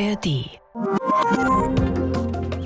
ARD.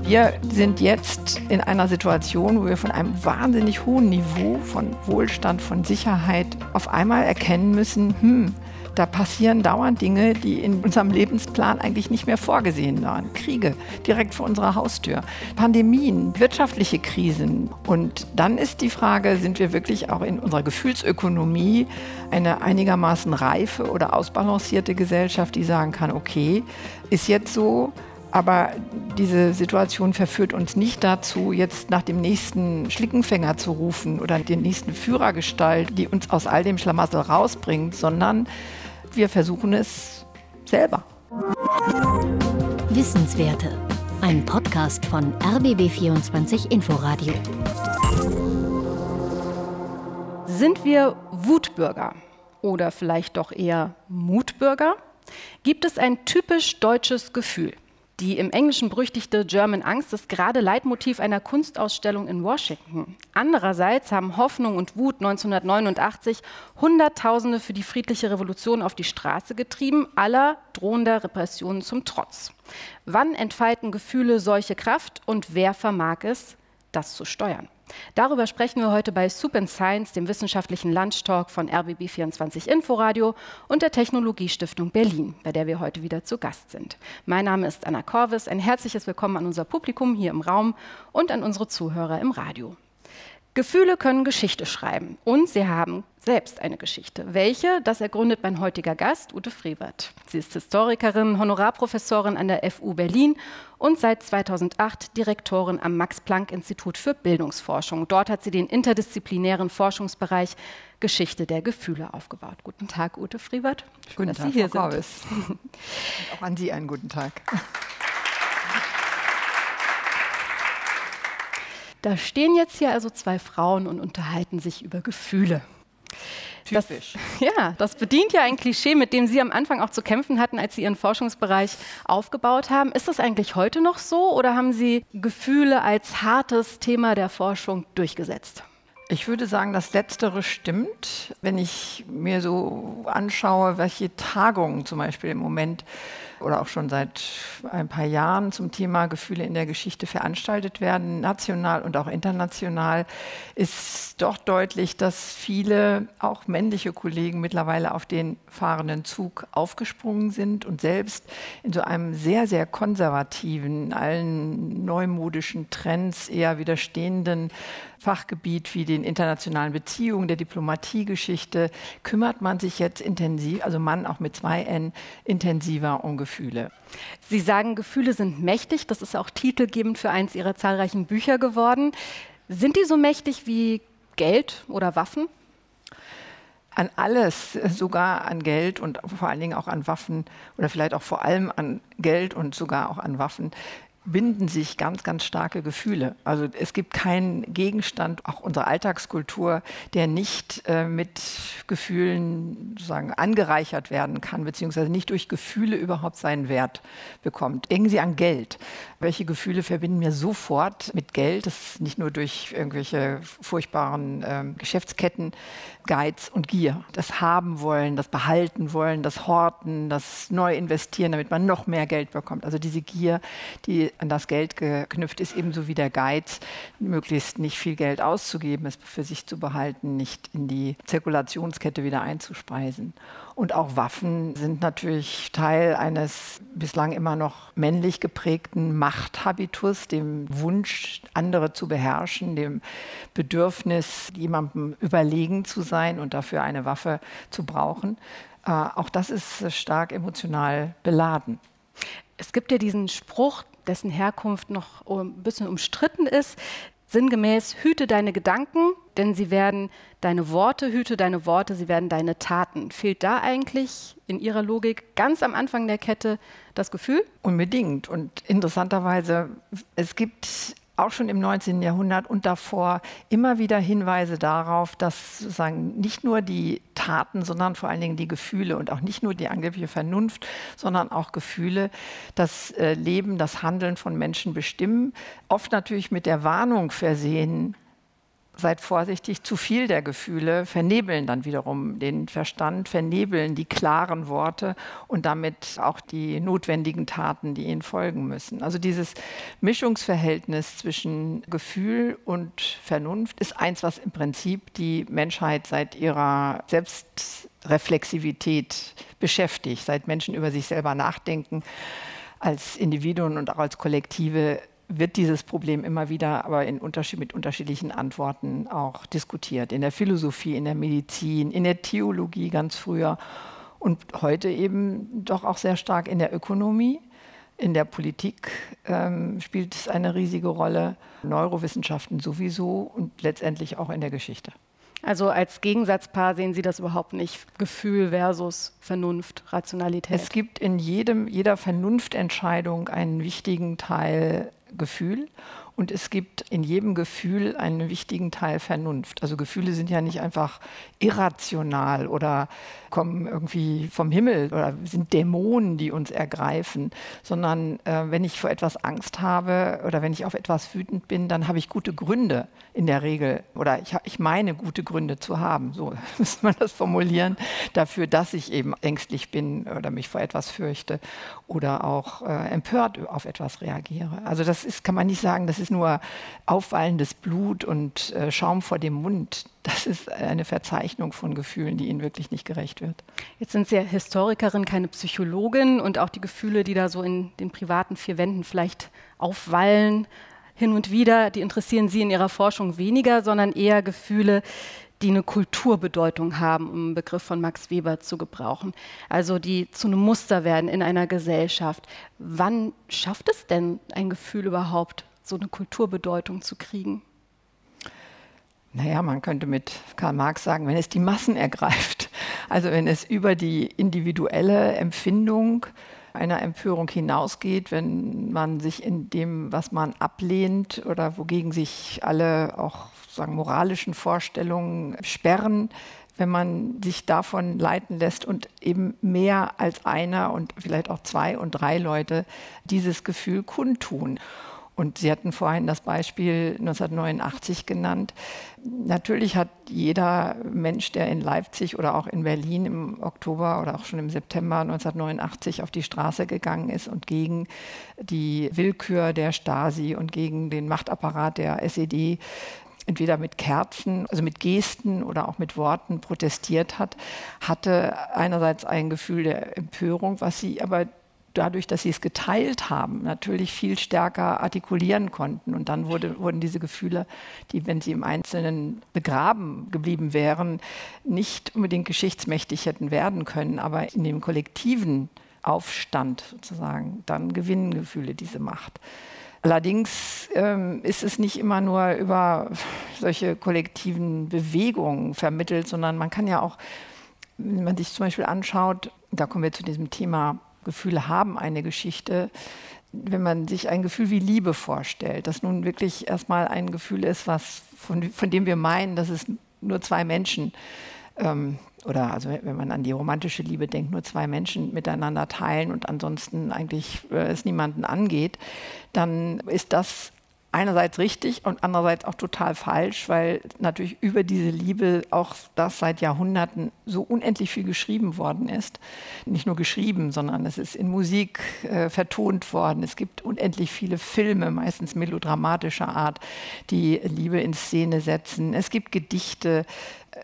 Wir sind jetzt in einer Situation, wo wir von einem wahnsinnig hohen Niveau von Wohlstand, von Sicherheit auf einmal erkennen müssen, hm, da passieren dauernd Dinge, die in unserem Lebensplan eigentlich nicht mehr vorgesehen waren. Kriege direkt vor unserer Haustür, Pandemien, wirtschaftliche Krisen. Und dann ist die Frage, sind wir wirklich auch in unserer Gefühlsökonomie eine einigermaßen reife oder ausbalancierte Gesellschaft, die sagen kann, okay, ist jetzt so, aber diese Situation verführt uns nicht dazu, jetzt nach dem nächsten Schlickenfänger zu rufen oder den nächsten Führergestalt, die uns aus all dem Schlamassel rausbringt, sondern wir versuchen es selber. Wissenswerte. Ein Podcast von RBB24 Inforadio. Sind wir Wutbürger oder vielleicht doch eher Mutbürger? Gibt es ein typisch deutsches Gefühl? Die im Englischen berüchtigte German Angst ist gerade Leitmotiv einer Kunstausstellung in Washington. Andererseits haben Hoffnung und Wut 1989 Hunderttausende für die friedliche Revolution auf die Straße getrieben, aller drohender Repressionen zum Trotz. Wann entfalten Gefühle solche Kraft und wer vermag es, das zu steuern? Darüber sprechen wir heute bei Soup and Science, dem wissenschaftlichen Lunchtalk von RBB24 Inforadio und der Technologiestiftung Berlin, bei der wir heute wieder zu Gast sind. Mein Name ist Anna Korvis. Ein herzliches Willkommen an unser Publikum hier im Raum und an unsere Zuhörer im Radio. Gefühle können Geschichte schreiben und sie haben selbst eine Geschichte. Welche? Das ergründet mein heutiger Gast, Ute Frevert. Sie ist Historikerin, Honorarprofessorin an der FU Berlin und seit 2008 Direktorin am Max-Planck-Institut für Bildungsforschung. Dort hat sie den interdisziplinären Forschungsbereich Geschichte der Gefühle aufgebaut. Guten Tag, Ute Frevert. Schön, guten dass Tag, Sie hier Frau sind. Auch an Sie einen guten Tag. Da stehen jetzt hier also zwei Frauen und unterhalten sich über Gefühle. Typisch. Das, ja, das bedient ja ein Klischee, mit dem Sie am Anfang auch zu kämpfen hatten, als Sie Ihren Forschungsbereich aufgebaut haben. Ist das eigentlich heute noch so oder haben Sie Gefühle als hartes Thema der Forschung durchgesetzt? Ich würde sagen, das Letztere stimmt. Wenn ich mir so anschaue, welche Tagungen zum Beispiel im Moment oder auch schon seit ein paar Jahren zum Thema Gefühle in der Geschichte veranstaltet werden, national und auch international, ist doch deutlich, dass viele, auch männliche Kollegen, mittlerweile auf den fahrenden Zug aufgesprungen sind und selbst in so einem sehr, sehr konservativen, allen neumodischen Trends eher widerstehenden Fachgebiet wie den internationalen Beziehungen, der Diplomatiegeschichte, kümmert man sich jetzt intensiv, also Mann auch mit zwei N, intensiver um Gefühle. Sie sagen, Gefühle sind mächtig. Das ist auch titelgebend für eins Ihrer zahlreichen Bücher geworden. Sind die so mächtig wie Geld oder Waffen? an alles, sogar an Geld und vor allen Dingen auch an Waffen oder vielleicht auch vor allem an Geld und sogar auch an Waffen binden sich ganz, ganz starke Gefühle. Also es gibt keinen Gegenstand, auch unserer Alltagskultur, der nicht äh, mit Gefühlen sozusagen angereichert werden kann, beziehungsweise nicht durch Gefühle überhaupt seinen Wert bekommt. Denken Sie an Geld. Welche Gefühle verbinden wir sofort mit Geld? Das ist nicht nur durch irgendwelche furchtbaren äh, Geschäftsketten, Geiz und Gier. Das haben wollen, das behalten wollen, das horten, das neu investieren, damit man noch mehr Geld bekommt. Also diese Gier, die an das Geld geknüpft ist, ebenso wie der Geiz, möglichst nicht viel Geld auszugeben, es für sich zu behalten, nicht in die Zirkulationskette wieder einzuspeisen. Und auch Waffen sind natürlich Teil eines bislang immer noch männlich geprägten Machthabitus, dem Wunsch, andere zu beherrschen, dem Bedürfnis, jemandem überlegen zu sein und dafür eine Waffe zu brauchen. Äh, auch das ist stark emotional beladen. Es gibt ja diesen Spruch, dessen Herkunft noch ein bisschen umstritten ist. Sinngemäß, hüte deine Gedanken, denn sie werden deine Worte, hüte deine Worte, sie werden deine Taten. Fehlt da eigentlich in Ihrer Logik ganz am Anfang der Kette das Gefühl? Unbedingt. Und interessanterweise, es gibt auch schon im 19. Jahrhundert und davor immer wieder Hinweise darauf, dass sozusagen nicht nur die Taten, sondern vor allen Dingen die Gefühle und auch nicht nur die angebliche Vernunft, sondern auch Gefühle das äh, Leben, das Handeln von Menschen bestimmen. Oft natürlich mit der Warnung versehen, seid vorsichtig, zu viel der Gefühle vernebeln dann wiederum den Verstand, vernebeln die klaren Worte und damit auch die notwendigen Taten, die ihnen folgen müssen. Also dieses Mischungsverhältnis zwischen Gefühl und Vernunft ist eins, was im Prinzip die Menschheit seit ihrer Selbstreflexivität beschäftigt, seit Menschen über sich selber nachdenken als Individuen und auch als Kollektive wird dieses Problem immer wieder aber in Unterschied, mit unterschiedlichen Antworten auch diskutiert. In der Philosophie, in der Medizin, in der Theologie ganz früher und heute eben doch auch sehr stark in der Ökonomie. In der Politik ähm, spielt es eine riesige Rolle, Neurowissenschaften sowieso und letztendlich auch in der Geschichte. Also als Gegensatzpaar sehen Sie das überhaupt nicht, Gefühl versus Vernunft, Rationalität. Es gibt in jedem, jeder Vernunftentscheidung einen wichtigen Teil Gefühl und es gibt in jedem Gefühl einen wichtigen Teil Vernunft. Also Gefühle sind ja nicht einfach irrational oder kommen irgendwie vom Himmel oder sind Dämonen, die uns ergreifen, sondern äh, wenn ich vor etwas Angst habe oder wenn ich auf etwas wütend bin, dann habe ich gute Gründe in der Regel oder ich, ich meine gute Gründe zu haben, so müsste man das formulieren, dafür, dass ich eben ängstlich bin oder mich vor etwas fürchte oder auch äh, empört auf etwas reagiere. Also das ist, kann man nicht sagen, das ist nur aufwallendes Blut und äh, Schaum vor dem Mund. Das ist eine Verzeichnung von Gefühlen, die ihnen wirklich nicht gerecht wird. Jetzt sind Sie ja Historikerin, keine Psychologin und auch die Gefühle, die da so in den privaten vier Wänden vielleicht aufwallen, hin und wieder, die interessieren Sie in Ihrer Forschung weniger, sondern eher Gefühle, die eine Kulturbedeutung haben, um einen Begriff von Max Weber zu gebrauchen. Also die zu einem Muster werden in einer Gesellschaft. Wann schafft es denn ein Gefühl überhaupt, so eine Kulturbedeutung zu kriegen? Naja, man könnte mit Karl Marx sagen, wenn es die Massen ergreift, also wenn es über die individuelle Empfindung einer Empörung hinausgeht, wenn man sich in dem, was man ablehnt oder wogegen sich alle auch sagen moralischen Vorstellungen sperren, wenn man sich davon leiten lässt und eben mehr als einer und vielleicht auch zwei und drei Leute dieses Gefühl kundtun. Und Sie hatten vorhin das Beispiel 1989 genannt. Natürlich hat jeder Mensch, der in Leipzig oder auch in Berlin im Oktober oder auch schon im September 1989 auf die Straße gegangen ist und gegen die Willkür der Stasi und gegen den Machtapparat der SED entweder mit Kerzen, also mit Gesten oder auch mit Worten protestiert hat, hatte einerseits ein Gefühl der Empörung, was sie aber dadurch, dass sie es geteilt haben, natürlich viel stärker artikulieren konnten. Und dann wurde, wurden diese Gefühle, die, wenn sie im Einzelnen begraben geblieben wären, nicht unbedingt geschichtsmächtig hätten werden können, aber in dem kollektiven Aufstand sozusagen, dann gewinnen Gefühle diese Macht. Allerdings ähm, ist es nicht immer nur über solche kollektiven Bewegungen vermittelt, sondern man kann ja auch, wenn man sich zum Beispiel anschaut, da kommen wir zu diesem Thema Gefühle haben eine Geschichte. Wenn man sich ein Gefühl wie Liebe vorstellt, das nun wirklich erstmal ein Gefühl ist, was von, von dem wir meinen, dass es nur zwei Menschen ähm, oder also wenn man an die romantische Liebe denkt, nur zwei Menschen miteinander teilen und ansonsten eigentlich äh, es niemanden angeht, dann ist das einerseits richtig und andererseits auch total falsch, weil natürlich über diese Liebe auch das seit Jahrhunderten so unendlich viel geschrieben worden ist. Nicht nur geschrieben, sondern es ist in Musik äh, vertont worden. Es gibt unendlich viele Filme, meistens melodramatischer Art, die Liebe in Szene setzen. Es gibt Gedichte,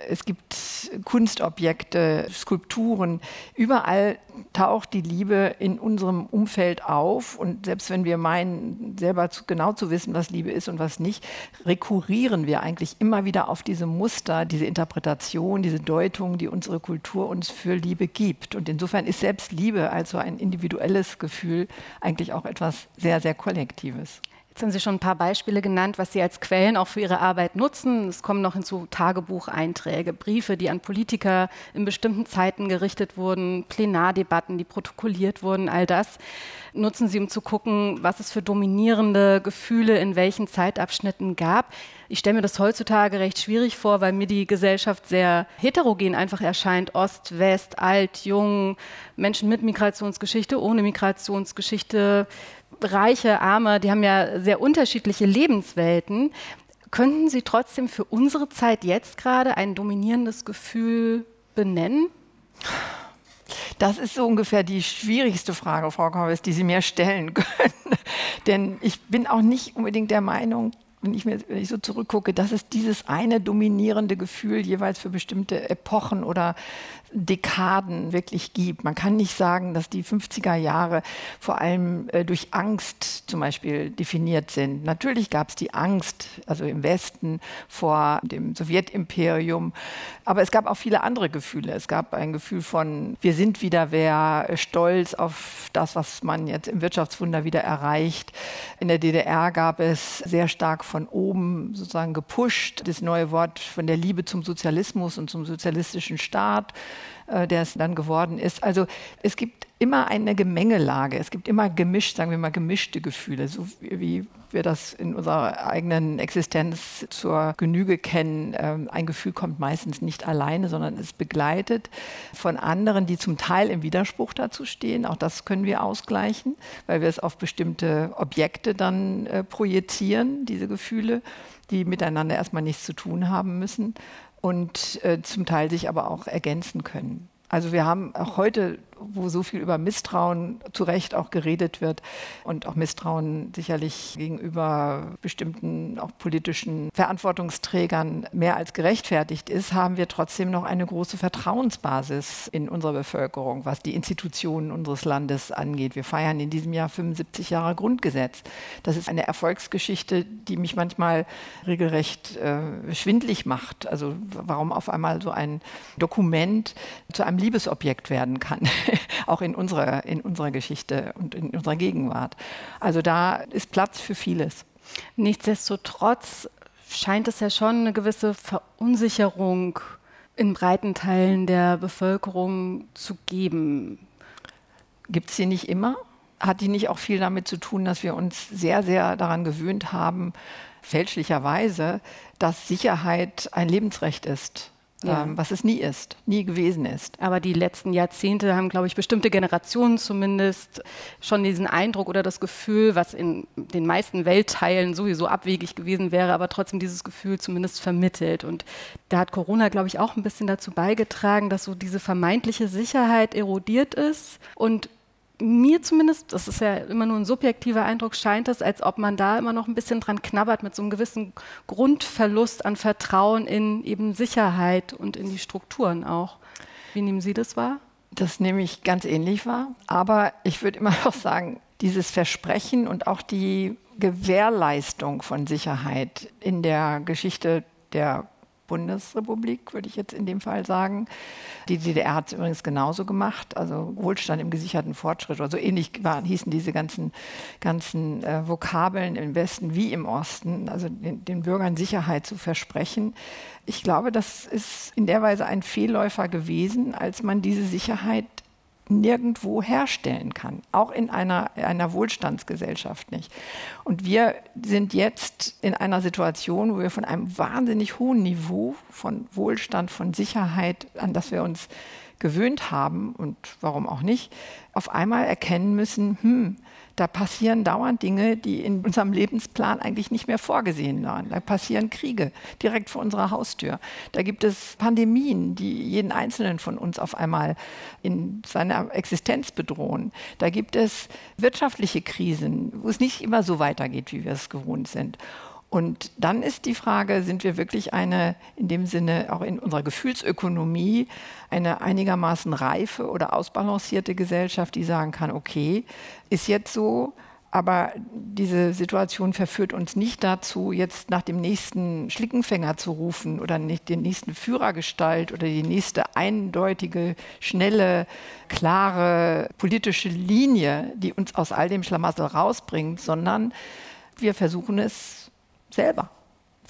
es gibt Kunstobjekte, Skulpturen. Überall taucht die Liebe in unserem Umfeld auf. Und selbst wenn wir meinen, selber zu, genau zu wissen, was Liebe ist und was nicht, rekurrieren wir eigentlich immer wieder auf diese Muster, diese Interpretation, diese Deutung, die unsere Kultur uns für Liebe gibt. Und insofern ist selbst Liebe also ein individuelles Gefühl eigentlich auch etwas sehr, sehr Kollektives. Jetzt haben Sie schon ein paar Beispiele genannt, was Sie als Quellen auch für Ihre Arbeit nutzen. Es kommen noch hinzu Tagebucheinträge, Briefe, die an Politiker in bestimmten Zeiten gerichtet wurden, Plenardebatten, die protokolliert wurden, all das nutzen Sie, um zu gucken, was es für dominierende Gefühle in welchen Zeitabschnitten gab. Ich stelle mir das heutzutage recht schwierig vor, weil mir die Gesellschaft sehr heterogen einfach erscheint. Ost, West, alt, jung, Menschen mit Migrationsgeschichte, ohne Migrationsgeschichte, Reiche, Arme, die haben ja sehr unterschiedliche Lebenswelten. Könnten Sie trotzdem für unsere Zeit jetzt gerade ein dominierendes Gefühl benennen? Das ist so ungefähr die schwierigste Frage, Frau Korbes, die Sie mir stellen können. Denn ich bin auch nicht unbedingt der Meinung, wenn ich mir wenn ich so zurückgucke, dass es dieses eine dominierende Gefühl jeweils für bestimmte Epochen oder Dekaden wirklich gibt. Man kann nicht sagen, dass die 50er Jahre vor allem äh, durch Angst zum Beispiel definiert sind. Natürlich gab es die Angst, also im Westen vor dem Sowjetimperium, aber es gab auch viele andere Gefühle. Es gab ein Gefühl von, wir sind wieder wer, stolz auf das, was man jetzt im Wirtschaftswunder wieder erreicht. In der DDR gab es sehr stark von oben sozusagen gepusht, das neue Wort von der Liebe zum Sozialismus und zum sozialistischen Staat. Äh, der es dann geworden ist. Also es gibt immer eine Gemengelage, es gibt immer gemischt, sagen wir mal, gemischte Gefühle, so wie wir das in unserer eigenen Existenz zur Genüge kennen. Ähm, ein Gefühl kommt meistens nicht alleine, sondern ist begleitet von anderen, die zum Teil im Widerspruch dazu stehen. Auch das können wir ausgleichen, weil wir es auf bestimmte Objekte dann äh, projizieren, diese Gefühle, die miteinander erstmal nichts zu tun haben müssen und äh, zum Teil sich aber auch ergänzen können. Also wir haben auch heute wo so viel über Misstrauen zu Recht auch geredet wird und auch Misstrauen sicherlich gegenüber bestimmten auch politischen Verantwortungsträgern mehr als gerechtfertigt ist, haben wir trotzdem noch eine große Vertrauensbasis in unserer Bevölkerung, was die Institutionen unseres Landes angeht. Wir feiern in diesem Jahr 75 Jahre Grundgesetz. Das ist eine Erfolgsgeschichte, die mich manchmal regelrecht äh, schwindlig macht. Also warum auf einmal so ein Dokument zu einem Liebesobjekt werden kann. auch in unserer, in unserer Geschichte und in unserer Gegenwart. Also da ist Platz für vieles. Nichtsdestotrotz scheint es ja schon eine gewisse Verunsicherung in breiten Teilen der Bevölkerung zu geben. Gibt es sie nicht immer? Hat die nicht auch viel damit zu tun, dass wir uns sehr, sehr daran gewöhnt haben, fälschlicherweise, dass Sicherheit ein Lebensrecht ist? Ja. ähm, was es nie ist, nie gewesen ist. Aber die letzten Jahrzehnte haben, glaube ich, bestimmte Generationen zumindest schon diesen Eindruck oder das Gefühl, was in den meisten Weltteilen sowieso abwegig gewesen wäre, aber trotzdem dieses Gefühl zumindest vermittelt. Und da hat Corona, glaube ich, auch ein bisschen dazu beigetragen, dass so diese vermeintliche Sicherheit erodiert ist und mir zumindest, das ist ja immer nur ein subjektiver Eindruck, scheint es, als ob man da immer noch ein bisschen dran knabbert mit so einem gewissen Grundverlust an Vertrauen in eben Sicherheit und in die Strukturen auch. Wie nehmen Sie das wahr? Das nehme ich ganz ähnlich wahr. Aber ich würde immer noch sagen, dieses Versprechen und auch die Gewährleistung von Sicherheit in der Geschichte der Bundesrepublik, würde ich jetzt in dem Fall sagen. Die DDR hat es übrigens genauso gemacht, also Wohlstand im gesicherten Fortschritt oder so ähnlich waren, hießen diese ganzen, ganzen äh, Vokabeln im Westen wie im Osten, also den, den Bürgern Sicherheit zu versprechen. Ich glaube, das ist in der Weise ein Fehlläufer gewesen, als man diese Sicherheit nirgendwo herstellen kann, auch in einer, einer Wohlstandsgesellschaft nicht. Und wir sind jetzt in einer Situation, wo wir von einem wahnsinnig hohen Niveau von Wohlstand, von Sicherheit, an das wir uns gewöhnt haben und warum auch nicht, auf einmal erkennen müssen, hm, da passieren dauernd Dinge, die in unserem Lebensplan eigentlich nicht mehr vorgesehen waren. Da passieren Kriege direkt vor unserer Haustür. Da gibt es Pandemien, die jeden Einzelnen von uns auf einmal in seiner Existenz bedrohen. Da gibt es wirtschaftliche Krisen, wo es nicht immer so weitergeht, wie wir es gewohnt sind. Und dann ist die Frage, sind wir wirklich eine, in dem Sinne auch in unserer Gefühlsökonomie, eine einigermaßen reife oder ausbalancierte Gesellschaft, die sagen kann, okay, ist jetzt so, aber diese Situation verführt uns nicht dazu, jetzt nach dem nächsten Schlickenfänger zu rufen oder nicht den nächsten Führergestalt oder die nächste eindeutige, schnelle, klare politische Linie, die uns aus all dem Schlamassel rausbringt, sondern wir versuchen es selber.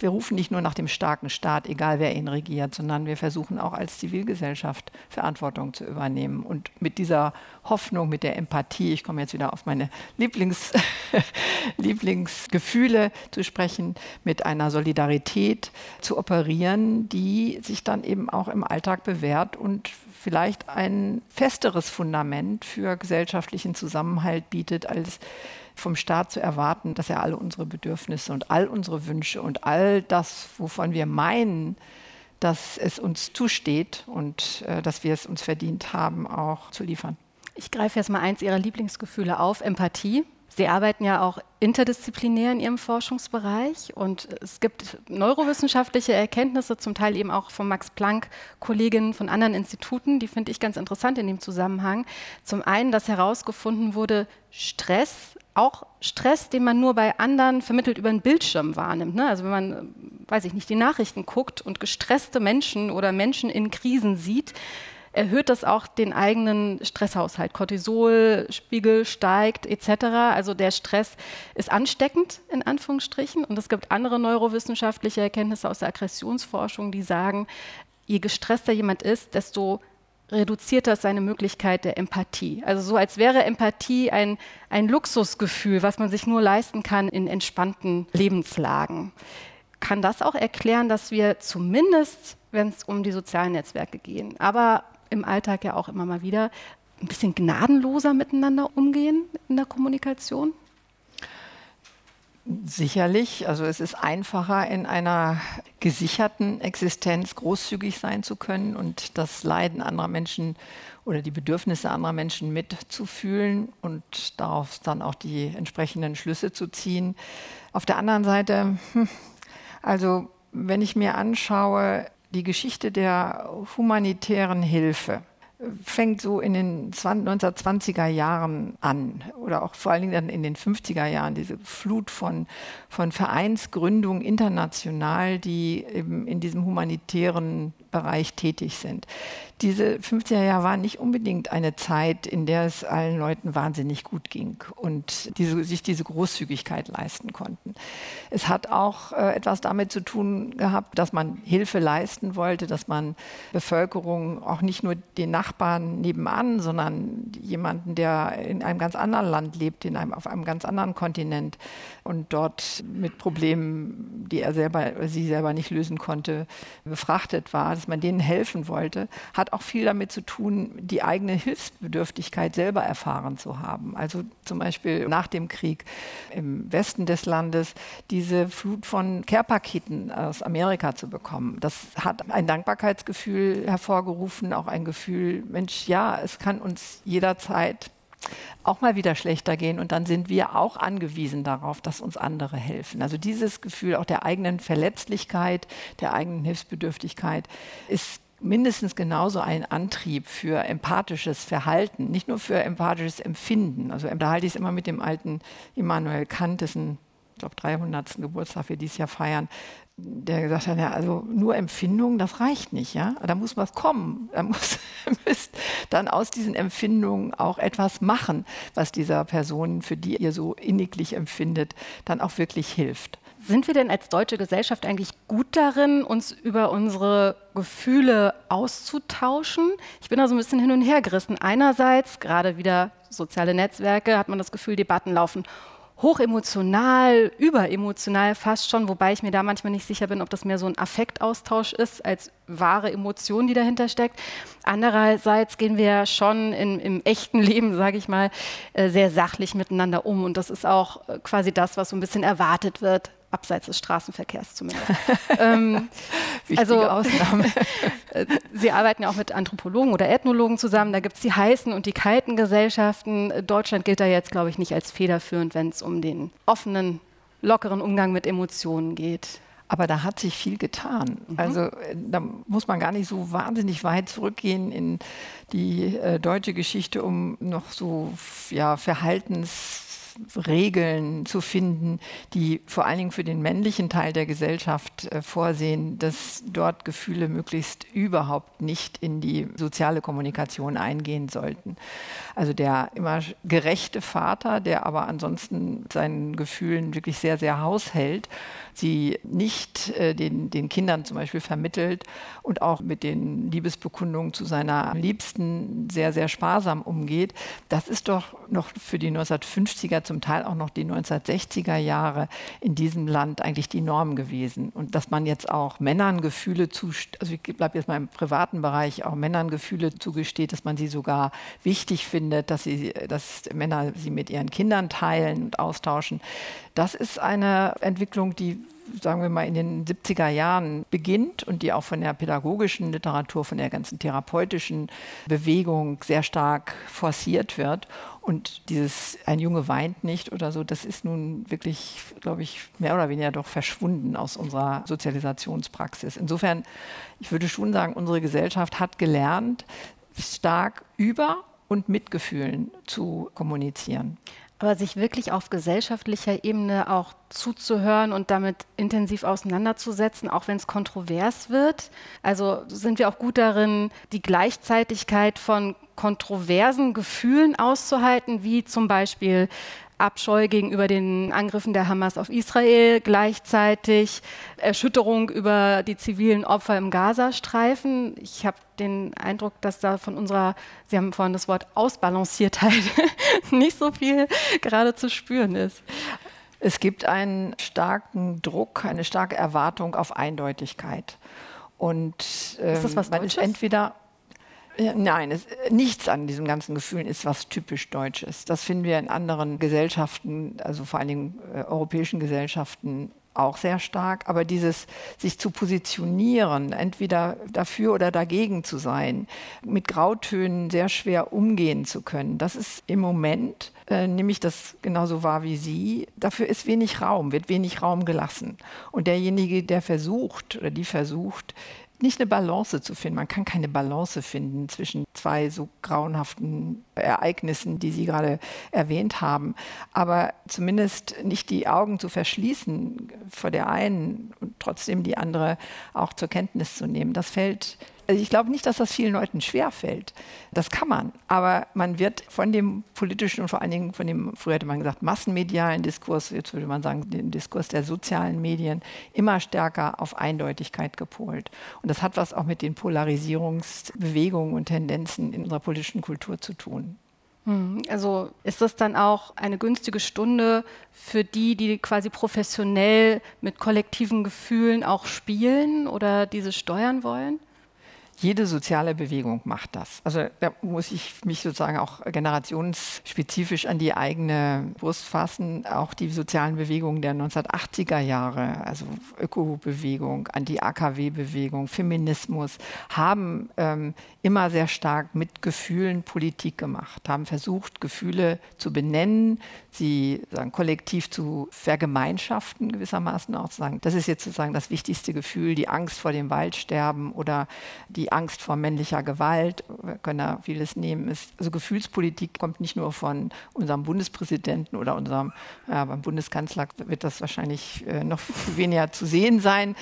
Wir rufen nicht nur nach dem starken Staat, egal wer ihn regiert, sondern wir versuchen auch als Zivilgesellschaft Verantwortung zu übernehmen. Und mit dieser Hoffnung, mit der Empathie, ich komme jetzt wieder auf meine Lieblings Lieblingsgefühle zu sprechen, mit einer Solidarität zu operieren, die sich dann eben auch im Alltag bewährt und vielleicht ein festeres Fundament für gesellschaftlichen Zusammenhalt bietet als vom Staat zu erwarten, dass er alle unsere Bedürfnisse und all unsere Wünsche und all das, wovon wir meinen, dass es uns zusteht und äh, dass wir es uns verdient haben, auch zu liefern. Ich greife jetzt mal eins Ihrer Lieblingsgefühle auf, Empathie. Sie arbeiten ja auch interdisziplinär in Ihrem Forschungsbereich und es gibt neurowissenschaftliche Erkenntnisse, zum Teil eben auch von Max Planck-Kolleginnen von anderen Instituten, die finde ich ganz interessant in dem Zusammenhang. Zum einen, dass herausgefunden wurde, Stress, auch Stress, den man nur bei anderen vermittelt über einen Bildschirm wahrnimmt. Ne? Also wenn man, weiß ich nicht, die Nachrichten guckt und gestresste Menschen oder Menschen in Krisen sieht, erhöht das auch den eigenen Stresshaushalt. Cortisolspiegel steigt etc. Also der Stress ist ansteckend in Anführungsstrichen. Und es gibt andere neurowissenschaftliche Erkenntnisse aus der Aggressionsforschung, die sagen, je gestresster jemand ist, desto reduziert das seine Möglichkeit der Empathie. Also so als wäre Empathie ein, ein Luxusgefühl, was man sich nur leisten kann in entspannten Lebenslagen. Kann das auch erklären, dass wir zumindest, wenn es um die sozialen Netzwerke gehen, aber im Alltag ja auch immer mal wieder, ein bisschen gnadenloser miteinander umgehen in der Kommunikation? Sicherlich. Also es ist einfacher, in einer gesicherten Existenz großzügig sein zu können und das Leiden anderer Menschen oder die Bedürfnisse anderer Menschen mitzufühlen und darauf dann auch die entsprechenden Schlüsse zu ziehen. Auf der anderen Seite, hm, also wenn ich mir anschaue, die Geschichte der humanitären Hilfe fängt so in den 1920er Jahren an oder auch vor allen Dingen dann in den 50er Jahren, diese Flut von, von Vereinsgründungen international, die eben in diesem humanitären Bereich tätig sind. Diese 50er Jahre waren nicht unbedingt eine Zeit, in der es allen Leuten wahnsinnig gut ging und diese, sich diese Großzügigkeit leisten konnten. Es hat auch äh, etwas damit zu tun gehabt, dass man Hilfe leisten wollte, dass man Bevölkerung auch nicht nur den Nachbarn nebenan, sondern jemanden, der in einem ganz anderen Land lebt, in einem, auf einem ganz anderen Kontinent und dort mit Problemen, die er selber, sie selber nicht lösen konnte, befrachtet war, dass man denen helfen wollte, hat auch viel damit zu tun, die eigene Hilfsbedürftigkeit selber erfahren zu haben. Also zum Beispiel nach dem Krieg im Westen des Landes diese Flut von Care-Paketen aus Amerika zu bekommen. Das hat ein Dankbarkeitsgefühl hervorgerufen, auch ein Gefühl, Mensch, ja, es kann uns jederzeit auch mal wieder schlechter gehen und dann sind wir auch angewiesen darauf, dass uns andere helfen. Also dieses Gefühl auch der eigenen Verletzlichkeit, der eigenen Hilfsbedürftigkeit ist mindestens genauso ein Antrieb für empathisches Verhalten, nicht nur für empathisches Empfinden. Also da halte ich es immer mit dem alten Immanuel Kant, dessen ich glaube, 300. Geburtstag wir dieses Jahr feiern, der gesagt hat, ja, also nur Empfindungen, das reicht nicht, ja. Da muss was kommen. Da muss müsst dann aus diesen Empfindungen auch etwas machen, was dieser Person, für die ihr so inniglich empfindet, dann auch wirklich hilft. Sind wir denn als deutsche Gesellschaft eigentlich gut darin, uns über unsere Gefühle auszutauschen? Ich bin da so ein bisschen hin und her gerissen. Einerseits, gerade wieder soziale Netzwerke, hat man das Gefühl, Debatten laufen hochemotional, überemotional fast schon, wobei ich mir da manchmal nicht sicher bin, ob das mehr so ein Affektaustausch ist als wahre Emotion, die dahinter steckt. Andererseits gehen wir schon in, im echten Leben, sage ich mal, äh, sehr sachlich miteinander um und das ist auch äh, quasi das, was so ein bisschen erwartet wird abseits des Straßenverkehrs zumindest. ähm, also Ausnahme. Äh, Sie arbeiten ja auch mit Anthropologen oder Ethnologen zusammen. Da gibt es die heißen und die kalten Gesellschaften. Deutschland gilt da jetzt, glaube ich, nicht als federführend, wenn es um den offenen, lockeren Umgang mit Emotionen geht. Aber da hat sich viel getan. Mhm. Also äh, da muss man gar nicht so wahnsinnig weit zurückgehen in die äh, deutsche Geschichte, um noch so ja, Verhaltens Regeln zu finden, die vor allen Dingen für den männlichen Teil der Gesellschaft äh, vorsehen, dass dort Gefühle möglichst überhaupt nicht in die soziale Kommunikation eingehen sollten. Also der immer gerechte Vater, der aber ansonsten seinen Gefühlen wirklich sehr, sehr haushält, sie nicht äh, den, den Kindern zum Beispiel vermittelt und auch mit den Liebesbekundungen zu seiner Liebsten sehr, sehr sparsam umgeht. Das ist doch noch für die 1950er, zum Teil auch noch die 1960er Jahre in diesem Land eigentlich die Norm gewesen. Und dass man jetzt auch Männern Gefühle zugesteht, also ich bleibe jetzt mal im privaten Bereich, auch Männern Gefühle zugesteht, dass man sie sogar wichtig findet, dass, sie, dass Männer sie mit ihren Kindern teilen und austauschen. Das ist eine Entwicklung, die sagen wir mal, in den 70er Jahren beginnt und die auch von der pädagogischen Literatur, von der ganzen therapeutischen Bewegung sehr stark forciert wird. Und dieses Ein Junge weint nicht oder so, das ist nun wirklich, glaube ich, mehr oder weniger doch verschwunden aus unserer Sozialisationspraxis. Insofern, ich würde schon sagen, unsere Gesellschaft hat gelernt, stark über und mit Gefühlen zu kommunizieren. Aber sich wirklich auf gesellschaftlicher Ebene auch zuzuhören und damit intensiv auseinanderzusetzen, auch wenn es kontrovers wird. Also sind wir auch gut darin, die Gleichzeitigkeit von kontroversen Gefühlen auszuhalten, wie zum Beispiel Abscheu gegenüber den Angriffen der Hamas auf Israel, gleichzeitig Erschütterung über die zivilen Opfer im Gazastreifen. Ich habe den Eindruck, dass da von unserer, Sie haben vorhin das Wort Ausbalanciertheit, nicht so viel gerade zu spüren ist. Es gibt einen starken Druck, eine starke Erwartung auf Eindeutigkeit. Und ähm, ist das was man ist entweder Nein, es, nichts an diesem ganzen Gefühl ist was typisch Deutsches. Das finden wir in anderen Gesellschaften, also vor allen Dingen äh, europäischen Gesellschaften auch sehr stark. Aber dieses sich zu positionieren, entweder dafür oder dagegen zu sein, mit Grautönen sehr schwer umgehen zu können, das ist im Moment, äh, nehme ich das genauso wahr wie Sie, dafür ist wenig Raum, wird wenig Raum gelassen. Und derjenige, der versucht oder die versucht, nicht eine Balance zu finden. Man kann keine Balance finden zwischen zwei so grauenhaften Ereignissen, die Sie gerade erwähnt haben. Aber zumindest nicht die Augen zu verschließen vor der einen und trotzdem die andere auch zur Kenntnis zu nehmen. Das fällt ich glaube nicht, dass das vielen Leuten schwerfällt. Das kann man. Aber man wird von dem politischen und vor allen Dingen von dem, früher hätte man gesagt, massenmedialen Diskurs, jetzt würde man sagen, den Diskurs der sozialen Medien, immer stärker auf Eindeutigkeit gepolt. Und das hat was auch mit den Polarisierungsbewegungen und Tendenzen in unserer politischen Kultur zu tun. Hm, also ist das dann auch eine günstige Stunde für die, die quasi professionell mit kollektiven Gefühlen auch spielen oder diese steuern wollen? Jede soziale Bewegung macht das. Also da muss ich mich sozusagen auch generationsspezifisch an die eigene Brust fassen. Auch die sozialen Bewegungen der 1980er Jahre, also Ökobewegung, Anti-AKW-Bewegung, Feminismus, haben ähm, immer sehr stark mit Gefühlen Politik gemacht, haben versucht, Gefühle zu benennen, sie sagen, kollektiv zu vergemeinschaften, gewissermaßen auch zu sagen, das ist jetzt sozusagen das wichtigste Gefühl, die Angst vor dem Waldsterben oder die die Angst vor männlicher Gewalt, wir können da vieles nehmen. Ist, also Gefühlspolitik kommt nicht nur von unserem Bundespräsidenten oder unserem, ja, beim Bundeskanzler wird das wahrscheinlich äh, noch weniger zu sehen sein,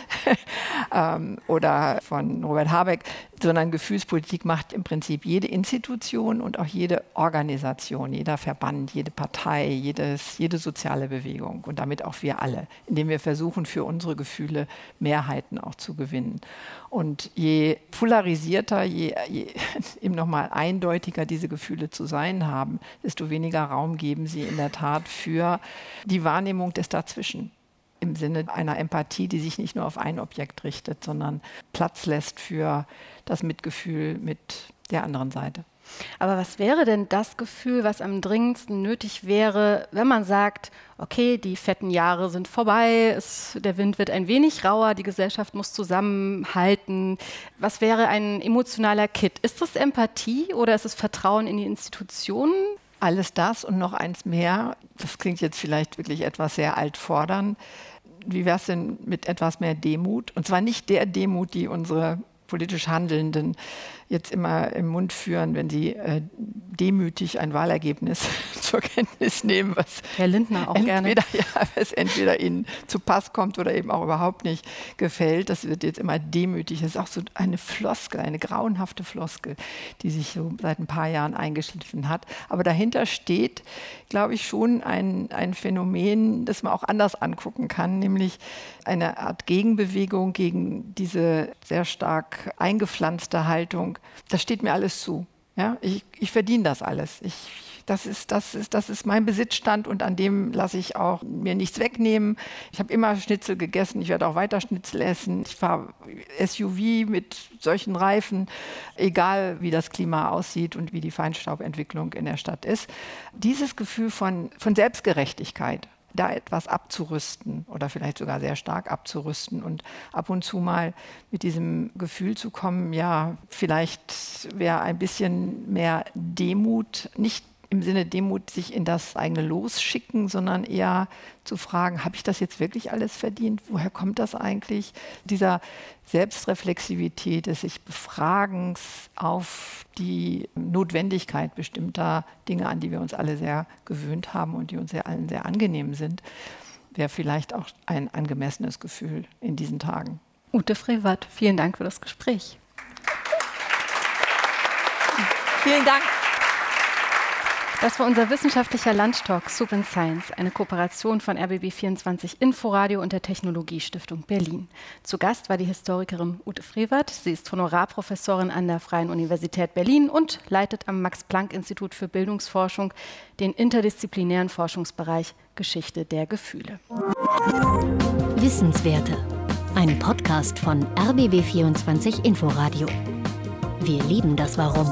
ähm, oder von Robert Habeck, sondern Gefühlspolitik macht im Prinzip jede Institution und auch jede Organisation, jeder Verband, jede Partei, jedes, jede soziale Bewegung und damit auch wir alle, indem wir versuchen, für unsere Gefühle Mehrheiten auch zu gewinnen. Und je polarisierter, je, je eben nochmal eindeutiger diese Gefühle zu sein haben, desto weniger Raum geben sie in der Tat für die Wahrnehmung des Dazwischen im Sinne einer Empathie, die sich nicht nur auf ein Objekt richtet, sondern Platz lässt für das Mitgefühl mit der anderen Seite. Aber was wäre denn das Gefühl, was am dringendsten nötig wäre, wenn man sagt, okay, die fetten Jahre sind vorbei, es, der Wind wird ein wenig rauer, die Gesellschaft muss zusammenhalten. Was wäre ein emotionaler Kit? Ist das Empathie oder ist es Vertrauen in die Institutionen? Alles das und noch eins mehr, das klingt jetzt vielleicht wirklich etwas sehr altfordern. Wie wäre es denn mit etwas mehr Demut? Und zwar nicht der Demut, die unsere politisch Handelnden jetzt immer im Mund führen, wenn sie äh, demütig ein Wahlergebnis zur Kenntnis nehmen, was Herr Lindner auch entweder, gerne. Ja, was entweder ihnen zu Pass kommt oder eben auch überhaupt nicht gefällt. Das wird jetzt immer demütig. Das ist auch so eine Floskel, eine grauenhafte Floskel, die sich so seit ein paar Jahren eingeschliffen hat. Aber dahinter steht, glaube ich, schon ein, ein Phänomen, das man auch anders angucken kann, nämlich eine Art Gegenbewegung gegen diese sehr stark eingepflanzte Haltung, das steht mir alles zu. Ja, ich, ich verdiene das alles. Ich, Das ist, das ist, das ist mein Besitzstand und an dem lasse ich auch mir nichts wegnehmen. Ich habe immer Schnitzel gegessen, ich werde auch weiter Schnitzel essen. Ich fahre SUV mit solchen Reifen, egal wie das Klima aussieht und wie die Feinstaubentwicklung in der Stadt ist. Dieses Gefühl von, von Selbstgerechtigkeit, da etwas abzurüsten oder vielleicht sogar sehr stark abzurüsten und ab und zu mal mit diesem Gefühl zu kommen, ja, vielleicht wäre ein bisschen mehr Demut, nicht im Sinne Demut sich in das eigene Losschicken, sondern eher zu fragen, habe ich das jetzt wirklich alles verdient? Woher kommt das eigentlich? Dieser Selbstreflexivität, des sich Befragens auf die Notwendigkeit bestimmter Dinge, an die wir uns alle sehr gewöhnt haben und die uns sehr allen sehr angenehm sind, wäre vielleicht auch ein angemessenes Gefühl in diesen Tagen. Ute Frevert, vielen Dank für das Gespräch. Vielen Dank. Das war unser wissenschaftlicher Lunchtalk Soup and Science, eine Kooperation von RBB24 Inforadio und der Technologiestiftung Berlin. Zu Gast war die Historikerin Ute Frevert. Sie ist Honorarprofessorin an der Freien Universität Berlin und leitet am Max-Planck-Institut für Bildungsforschung den interdisziplinären Forschungsbereich Geschichte der Gefühle. Wissenswerte. Ein Podcast von RBB24 Inforadio. Wir lieben das Warum.